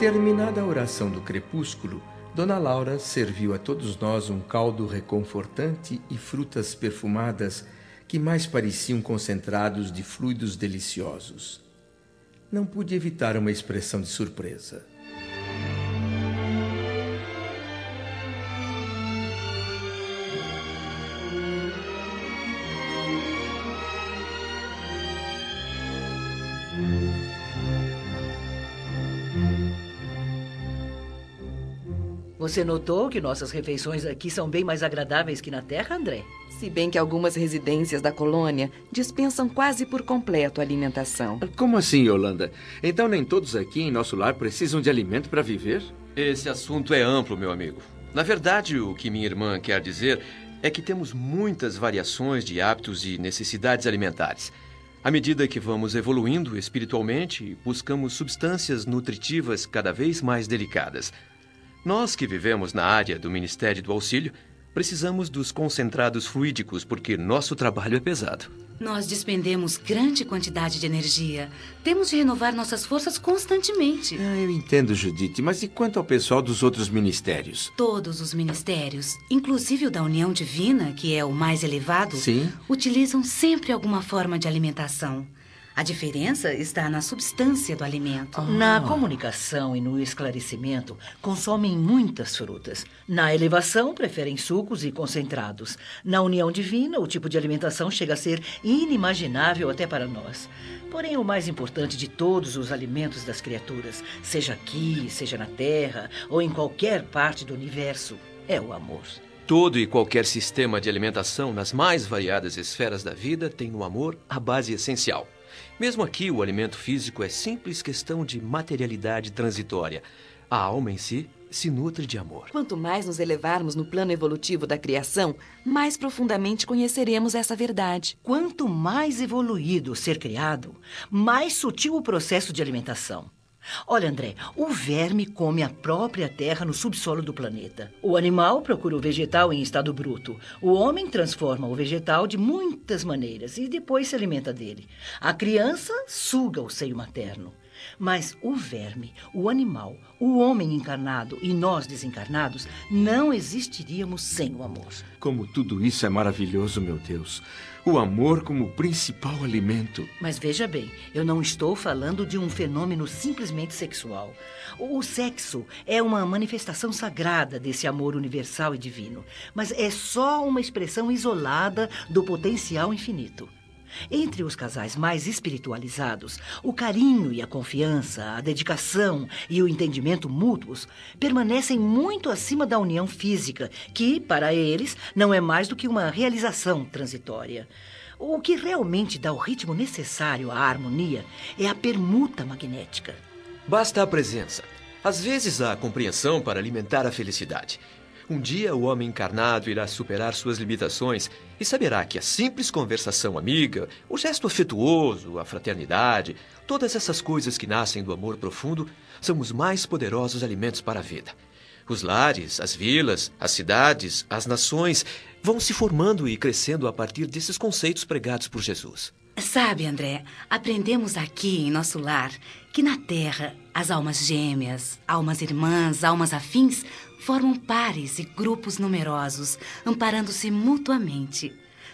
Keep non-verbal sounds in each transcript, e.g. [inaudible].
Terminada a oração do crepúsculo, Dona Laura serviu a todos nós um caldo reconfortante e frutas perfumadas que mais pareciam concentrados de fluidos deliciosos. Não pude evitar uma expressão de surpresa. Você notou que nossas refeições aqui são bem mais agradáveis que na Terra, André? Se bem que algumas residências da colônia dispensam quase por completo a alimentação. Como assim, Yolanda? Então nem todos aqui em nosso lar precisam de alimento para viver? Esse assunto é amplo, meu amigo. Na verdade, o que minha irmã quer dizer é que temos muitas variações de hábitos e necessidades alimentares. À medida que vamos evoluindo espiritualmente, buscamos substâncias nutritivas cada vez mais delicadas. Nós que vivemos na área do Ministério do Auxílio, precisamos dos concentrados fluídicos porque nosso trabalho é pesado. Nós despendemos grande quantidade de energia. Temos de renovar nossas forças constantemente. Ah, eu entendo, Judite, mas e quanto ao pessoal dos outros ministérios? Todos os ministérios, inclusive o da União Divina, que é o mais elevado, Sim. utilizam sempre alguma forma de alimentação. A diferença está na substância do alimento. Na comunicação e no esclarecimento, consomem muitas frutas. Na elevação, preferem sucos e concentrados. Na união divina, o tipo de alimentação chega a ser inimaginável até para nós. Porém, o mais importante de todos os alimentos das criaturas, seja aqui, seja na Terra ou em qualquer parte do universo, é o amor. Todo e qualquer sistema de alimentação nas mais variadas esferas da vida tem no amor a base essencial. Mesmo aqui, o alimento físico é simples questão de materialidade transitória. A alma em si se nutre de amor. Quanto mais nos elevarmos no plano evolutivo da criação, mais profundamente conheceremos essa verdade. Quanto mais evoluído o ser criado, mais sutil o processo de alimentação. Olha, André, o verme come a própria terra no subsolo do planeta. O animal procura o vegetal em estado bruto. O homem transforma o vegetal de muitas maneiras e depois se alimenta dele. A criança suga o seio materno. Mas o verme, o animal, o homem encarnado e nós desencarnados não existiríamos sem o amor. Como tudo isso é maravilhoso, meu Deus. O amor como principal alimento. Mas veja bem, eu não estou falando de um fenômeno simplesmente sexual. O sexo é uma manifestação sagrada desse amor universal e divino, mas é só uma expressão isolada do potencial infinito. Entre os casais mais espiritualizados, o carinho e a confiança, a dedicação e o entendimento mútuos permanecem muito acima da união física, que, para eles, não é mais do que uma realização transitória. O que realmente dá o ritmo necessário à harmonia é a permuta magnética. Basta a presença. Às vezes, a compreensão para alimentar a felicidade. Um dia o homem encarnado irá superar suas limitações e saberá que a simples conversação amiga, o gesto afetuoso, a fraternidade, todas essas coisas que nascem do amor profundo são os mais poderosos alimentos para a vida. Os lares, as vilas, as cidades, as nações vão se formando e crescendo a partir desses conceitos pregados por Jesus. Sabe, André, aprendemos aqui em nosso lar que na Terra as almas gêmeas, almas irmãs, almas afins formam pares e grupos numerosos, amparando-se mutuamente.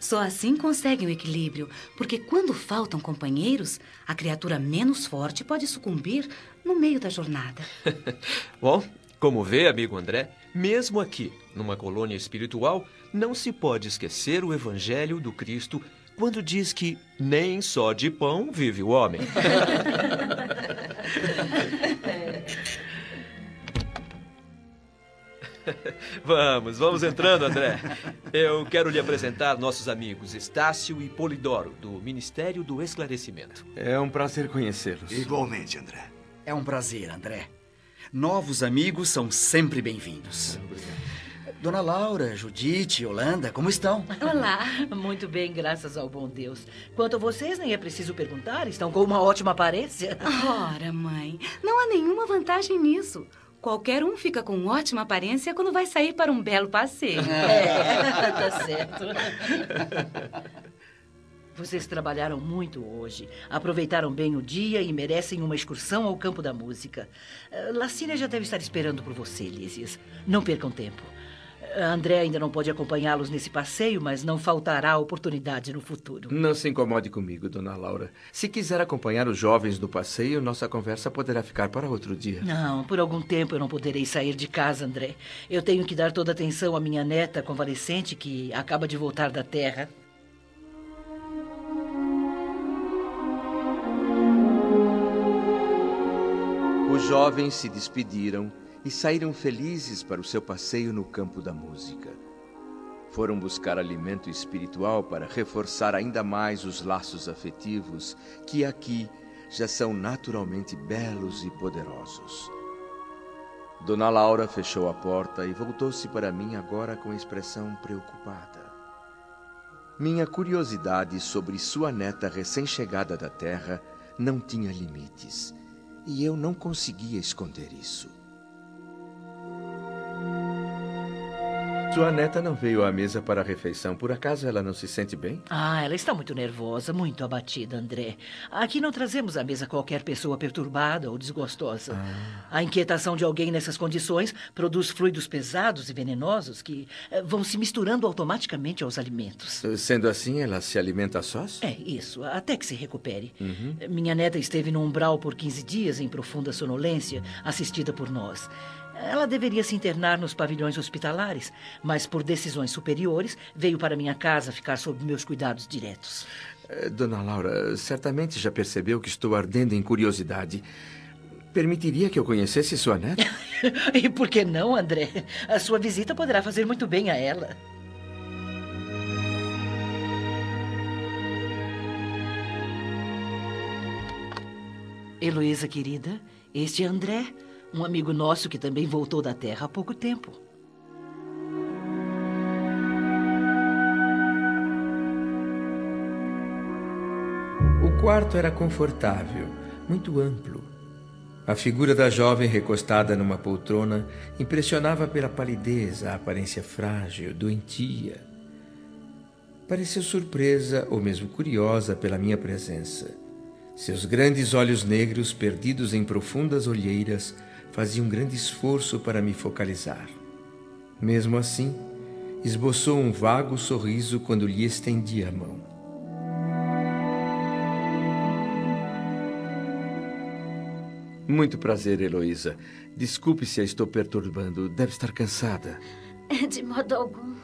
Só assim conseguem o equilíbrio, porque quando faltam companheiros, a criatura menos forte pode sucumbir no meio da jornada. [laughs] Bom, como vê, amigo André, mesmo aqui, numa colônia espiritual, não se pode esquecer o evangelho do Cristo quando diz que nem só de pão vive o homem. [laughs] vamos, vamos entrando, André. Eu quero lhe apresentar nossos amigos Estácio e Polidoro, do Ministério do Esclarecimento. É um prazer conhecê-los. Igualmente, André. É um prazer, André. Novos amigos são sempre bem-vindos. Dona Laura, Judite, Yolanda, como estão? Olá. [laughs] Muito bem, graças ao bom Deus. Quanto a vocês, nem é preciso perguntar, estão com uma ótima aparência. Ora, mãe, não há nenhuma vantagem nisso. Qualquer um fica com ótima aparência quando vai sair para um belo passeio. [laughs] É, tá certo. Vocês trabalharam muito hoje, aproveitaram bem o dia e merecem uma excursão ao campo da música. Uh, Lacínia já deve estar esperando por você, Lísias. Não percam tempo. André ainda não pode acompanhá-los nesse passeio, mas não faltará oportunidade no futuro. Não se incomode comigo, dona Laura. Se quiser acompanhar os jovens no passeio, nossa conversa poderá ficar para outro dia. Não, por algum tempo eu não poderei sair de casa, André. Eu tenho que dar toda atenção à minha neta convalescente que acaba de voltar da terra. Os jovens se despediram e saíram felizes para o seu passeio no campo da música. Foram buscar alimento espiritual para reforçar ainda mais os laços afetivos que aqui já são naturalmente belos e poderosos. Dona Laura fechou a porta e voltou-se para mim agora com expressão preocupada. Minha curiosidade sobre sua neta recém-chegada da terra não tinha limites, e eu não conseguia esconder isso. Sua neta não veio à mesa para a refeição. Por acaso ela não se sente bem? Ah, ela está muito nervosa, muito abatida, André. Aqui não trazemos à mesa qualquer pessoa perturbada ou desgostosa. Ah. A inquietação de alguém nessas condições produz fluidos pesados e venenosos que eh, vão se misturando automaticamente aos alimentos. Sendo assim, ela se alimenta sós? É, isso, até que se recupere. Uhum. Minha neta esteve no umbral por 15 dias em profunda sonolência, assistida por nós. Ela deveria se internar nos pavilhões hospitalares, mas por decisões superiores veio para minha casa ficar sob meus cuidados diretos. Eh, dona Laura, certamente já percebeu que estou ardendo em curiosidade. Permitiria que eu conhecesse sua neta? [laughs] [laughs] e por que não, André? A sua visita poderá fazer muito bem a ela. Heloísa, querida, este é André. Um amigo nosso que também voltou da Terra há pouco tempo. O quarto era confortável, muito amplo. A figura da jovem recostada numa poltrona impressionava pela palidez, a aparência frágil, doentia. Pareceu surpresa ou mesmo curiosa pela minha presença. Seus grandes olhos negros, perdidos em profundas olheiras, fazia um grande esforço para me focalizar. Mesmo assim, esboçou um vago sorriso quando lhe estendi a mão. Muito prazer, Heloísa. Desculpe se a estou perturbando. Deve estar cansada. De modo algum.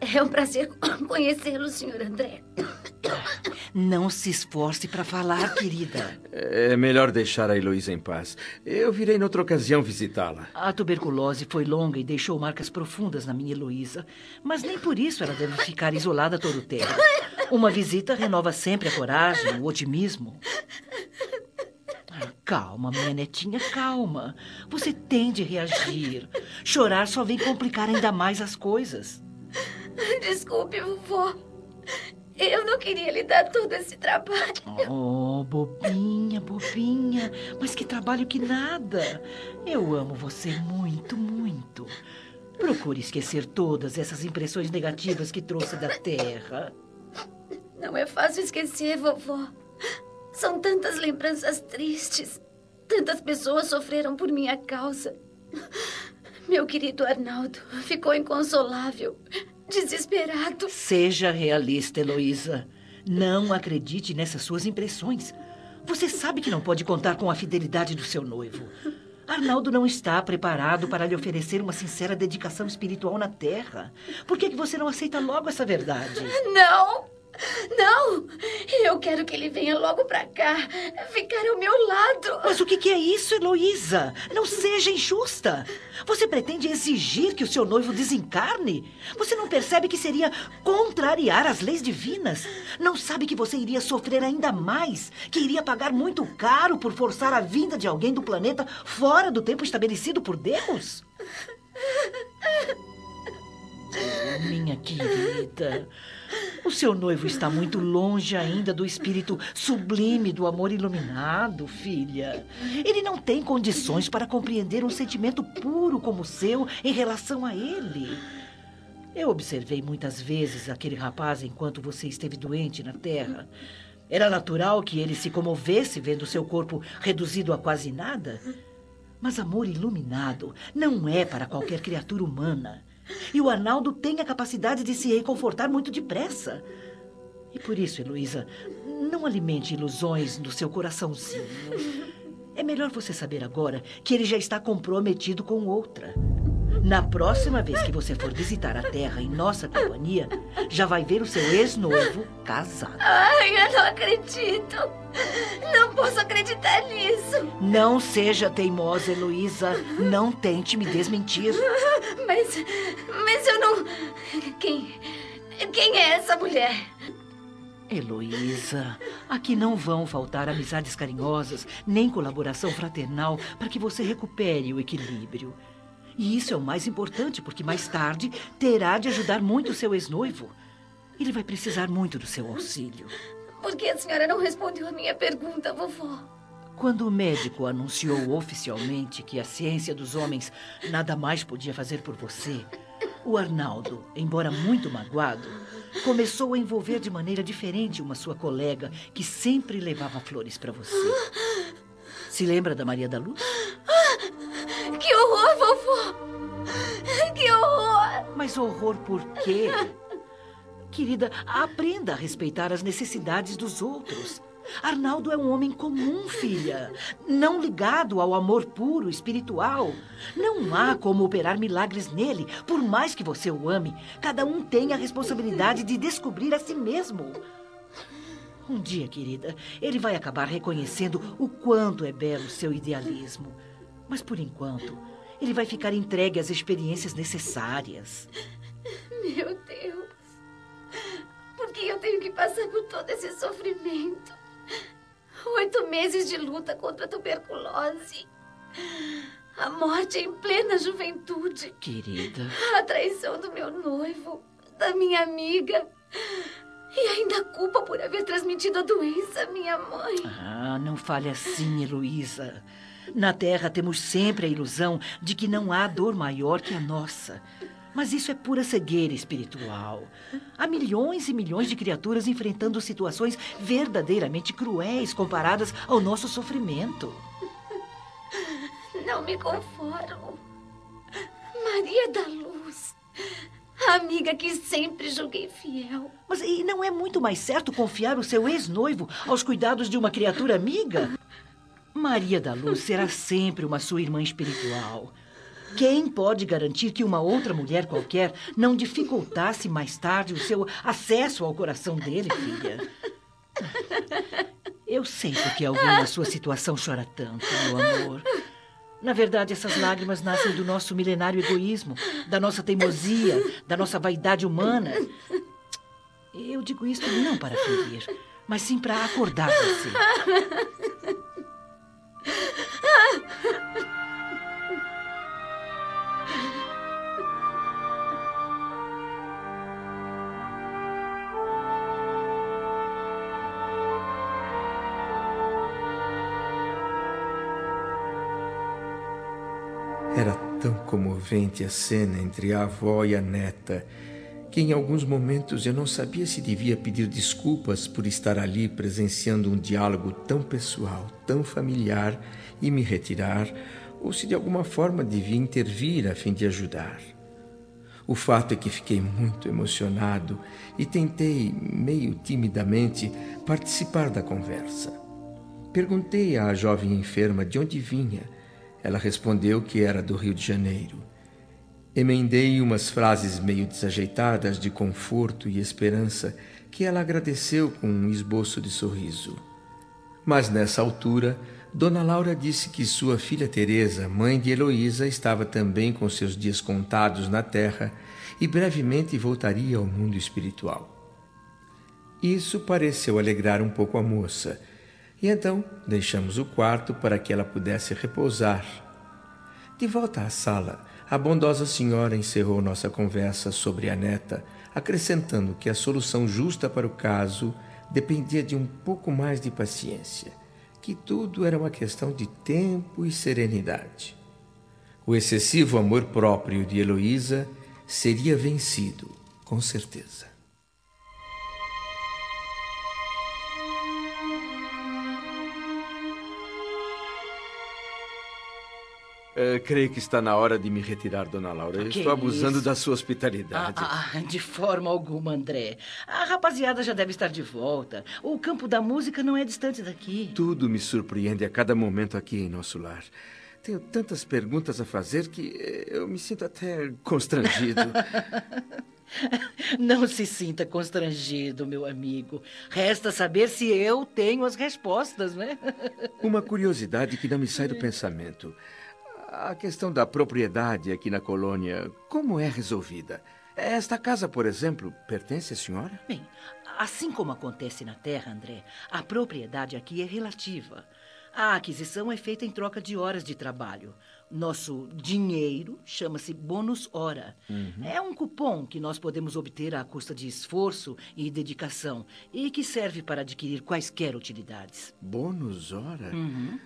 É um prazer conhecê-lo, Sr. André. Não se esforce para falar, querida. É melhor deixar a Heloísa em paz. Eu virei noutra ocasião visitá-la. A tuberculose foi longa e deixou marcas profundas na minha Heloísa. Mas nem por isso ela deve ficar isolada todo o tempo. Uma visita renova sempre a coragem, o otimismo. Ah, calma, minha netinha, calma. Você tem de reagir. Chorar só vem complicar ainda mais as coisas. Desculpe, vovô. Eu não queria lhe dar todo esse trabalho. Oh, bobinha, bobinha. Mas que trabalho que nada. Eu amo você muito, muito. Procure esquecer todas essas impressões negativas que trouxe da Terra. Não é fácil esquecer, vovó. São tantas lembranças tristes. Tantas pessoas sofreram por minha causa. Meu querido Arnaldo ficou inconsolável desesperado. Seja realista, Heloísa. Não acredite nessas suas impressões. Você sabe que não pode contar com a fidelidade do seu noivo. Arnaldo não está preparado para lhe oferecer uma sincera dedicação espiritual na Terra. Por que, que você não aceita logo essa verdade? Não! Não! Eu quero que ele venha logo pra cá, ficar ao meu lado. Mas o que é isso, Heloísa? Não seja injusta. Você pretende exigir que o seu noivo desencarne? Você não percebe que seria contrariar as leis divinas? Não sabe que você iria sofrer ainda mais? Que iria pagar muito caro por forçar a vinda de alguém do planeta fora do tempo estabelecido por Deus? Minha querida. O seu noivo está muito longe ainda do espírito sublime do amor iluminado, filha. Ele não tem condições para compreender um sentimento puro como o seu em relação a ele. Eu observei muitas vezes aquele rapaz enquanto você esteve doente na Terra. Era natural que ele se comovesse vendo seu corpo reduzido a quase nada. Mas amor iluminado não é para qualquer criatura humana. E o Arnaldo tem a capacidade de se reconfortar muito depressa. E por isso, Heloísa, não alimente ilusões no seu coraçãozinho. É melhor você saber agora que ele já está comprometido com outra. Na próxima vez que você for visitar a Terra em nossa companhia, já vai ver o seu ex-noivo casado. Ai, eu não acredito. Não posso acreditar nisso. Não seja teimosa, Heloísa. Não tente me desmentir. Mas. Mas eu não. Quem. Quem é essa mulher? Heloísa, aqui não vão faltar amizades carinhosas, nem colaboração fraternal para que você recupere o equilíbrio. E isso é o mais importante, porque mais tarde terá de ajudar muito o seu ex-noivo. Ele vai precisar muito do seu auxílio. Por que a senhora não respondeu a minha pergunta, vovó? Quando o médico anunciou oficialmente que a ciência dos homens nada mais podia fazer por você, o Arnaldo, embora muito magoado, começou a envolver de maneira diferente uma sua colega que sempre levava flores para você. Se lembra da Maria da Luz? Que horror, vovó! Que horror! Mas horror por quê? Querida, aprenda a respeitar as necessidades dos outros. Arnaldo é um homem comum, filha. Não ligado ao amor puro, espiritual. Não há como operar milagres nele, por mais que você o ame. Cada um tem a responsabilidade de descobrir a si mesmo. Um dia, querida, ele vai acabar reconhecendo o quanto é belo seu idealismo. Mas por enquanto, ele vai ficar entregue às experiências necessárias. Meu Deus! Por que eu tenho que passar por todo esse sofrimento? Oito meses de luta contra a tuberculose. A morte em plena juventude. Querida. A traição do meu noivo, da minha amiga. E ainda a culpa por haver transmitido a doença à minha mãe. Ah, não fale assim, Heloísa. Na Terra temos sempre a ilusão de que não há dor maior que a nossa. Mas isso é pura cegueira espiritual. Há milhões e milhões de criaturas enfrentando situações verdadeiramente cruéis comparadas ao nosso sofrimento. Não me conformo. Maria da Luz. A amiga que sempre julguei fiel. Mas e não é muito mais certo confiar o seu ex-noivo aos cuidados de uma criatura amiga? Maria da Luz será sempre uma sua irmã espiritual. Quem pode garantir que uma outra mulher qualquer não dificultasse mais tarde o seu acesso ao coração dele, filha? Eu sei porque alguém na sua situação chora tanto, meu amor. Na verdade, essas lágrimas nascem do nosso milenário egoísmo, da nossa teimosia, da nossa vaidade humana. Eu digo isso não para ferir, mas sim para acordar você. Comovente a cena entre a avó e a neta que em alguns momentos eu não sabia se devia pedir desculpas por estar ali presenciando um diálogo tão pessoal, tão familiar e me retirar, ou se de alguma forma devia intervir a fim de ajudar. O fato é que fiquei muito emocionado e tentei, meio timidamente, participar da conversa. Perguntei à jovem enferma de onde vinha. Ela respondeu que era do Rio de Janeiro. Emendei umas frases meio desajeitadas de conforto e esperança que ela agradeceu com um esboço de sorriso. Mas nessa altura, Dona Laura disse que sua filha Teresa, mãe de Heloísa, estava também com seus dias contados na terra e brevemente voltaria ao mundo espiritual. Isso pareceu alegrar um pouco a moça, e então deixamos o quarto para que ela pudesse repousar. De volta à sala, a bondosa senhora encerrou nossa conversa sobre a neta, acrescentando que a solução justa para o caso dependia de um pouco mais de paciência, que tudo era uma questão de tempo e serenidade. O excessivo amor próprio de Heloísa seria vencido, com certeza. Uh, creio que está na hora de me retirar, dona Laura. Estou abusando isso? da sua hospitalidade. Ah, ah, de forma alguma, André. A rapaziada já deve estar de volta. O campo da música não é distante daqui. Tudo me surpreende a cada momento aqui em nosso lar. Tenho tantas perguntas a fazer que eh, eu me sinto até constrangido. [laughs] Não se sinta constrangido, meu amigo. Resta saber se eu tenho as respostas, né? Uma curiosidade que não me sai do pensamento. A questão da propriedade aqui na colônia, como é resolvida? Esta casa, por exemplo, pertence à senhora? Bem, assim como acontece na Terra, André, a propriedade aqui é relativa. A aquisição é feita em troca de horas de trabalho. Nosso dinheiro chama-se bônus hora. Uhum. É um cupom que nós podemos obter à custa de esforço e dedicação e que serve para adquirir quaisquer utilidades. Bônus hora? Uhum.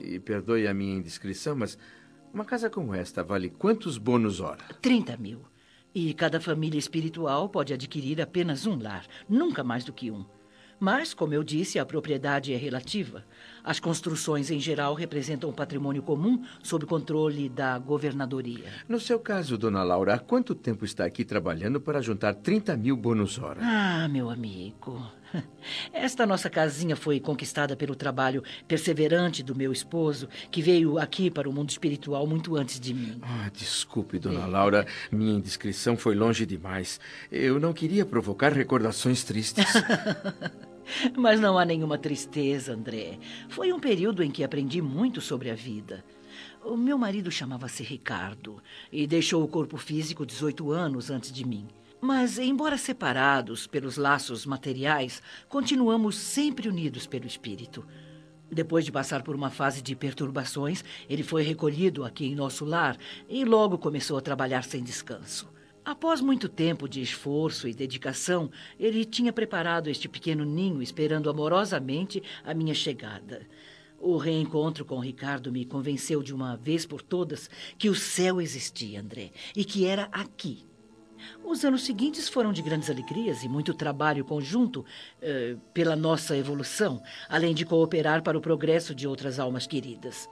E perdoe a minha indiscrição, mas uma casa como esta vale quantos bônus hora? 30 mil. E cada família espiritual pode adquirir apenas um lar, nunca mais do que um. Mas, como eu disse, a propriedade é relativa. As construções, em geral, representam um patrimônio comum sob controle da governadoria. No seu caso, dona Laura, há quanto tempo está aqui trabalhando para juntar 30 mil bônus hora? Ah, meu amigo. [laughs] Esta nossa casinha foi conquistada pelo trabalho perseverante do meu esposo, que veio aqui para o mundo espiritual muito antes de mim. Ah, desculpe, dona é. Laura. Minha indiscrição foi longe demais. Eu não queria provocar recordações tristes. [laughs] Mas não há nenhuma tristeza, André. Foi um período em que aprendi muito sobre a vida. O meu marido chamava-se Ricardo e deixou o corpo físico 18 anos antes de mim. Mas, embora separados pelos laços materiais, continuamos sempre unidos pelo espírito. Depois de passar por uma fase de perturbações, ele foi recolhido aqui em nosso lar e logo começou a trabalhar sem descanso. Após muito tempo de esforço e dedicação, ele tinha preparado este pequeno ninho esperando amorosamente a minha chegada. O reencontro com Ricardo me convenceu de uma vez por todas que o céu existia, André, e que era aqui. Os anos seguintes foram de grandes alegrias e muito trabalho conjunto eh, pela nossa evolução, além de cooperar para o progresso de outras almas queridas.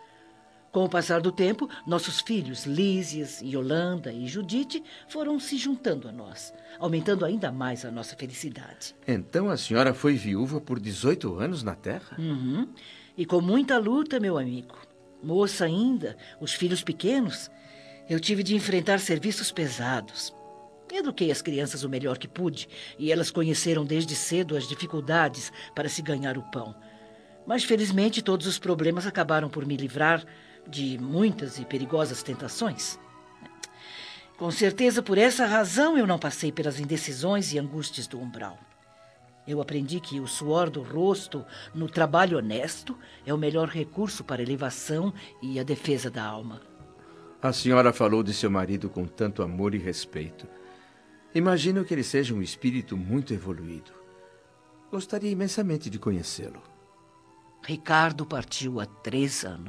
Com o passar do tempo, nossos filhos, Lísias, Yolanda e Judite, foram se juntando a nós, aumentando ainda mais a nossa felicidade. Então a senhora foi viúva por 18 anos na Terra? Uhum. E com muita luta, meu amigo. Moça ainda, os filhos pequenos, eu tive de enfrentar serviços pesados. Eduquei as crianças o melhor que pude e elas conheceram desde cedo as dificuldades para se ganhar o pão. Mas felizmente todos os problemas acabaram por me livrar de muitas e perigosas tentações. Com certeza, por essa razão, eu não passei pelas indecisões e angústias do umbral. Eu aprendi que o suor do rosto no trabalho honesto é o melhor recurso para a elevação e a defesa da alma. A senhora falou de seu marido com tanto amor e respeito. Imagino que ele seja um espírito muito evoluído. Gostaria imensamente de conhecê-lo. Ricardo partiu há três anos.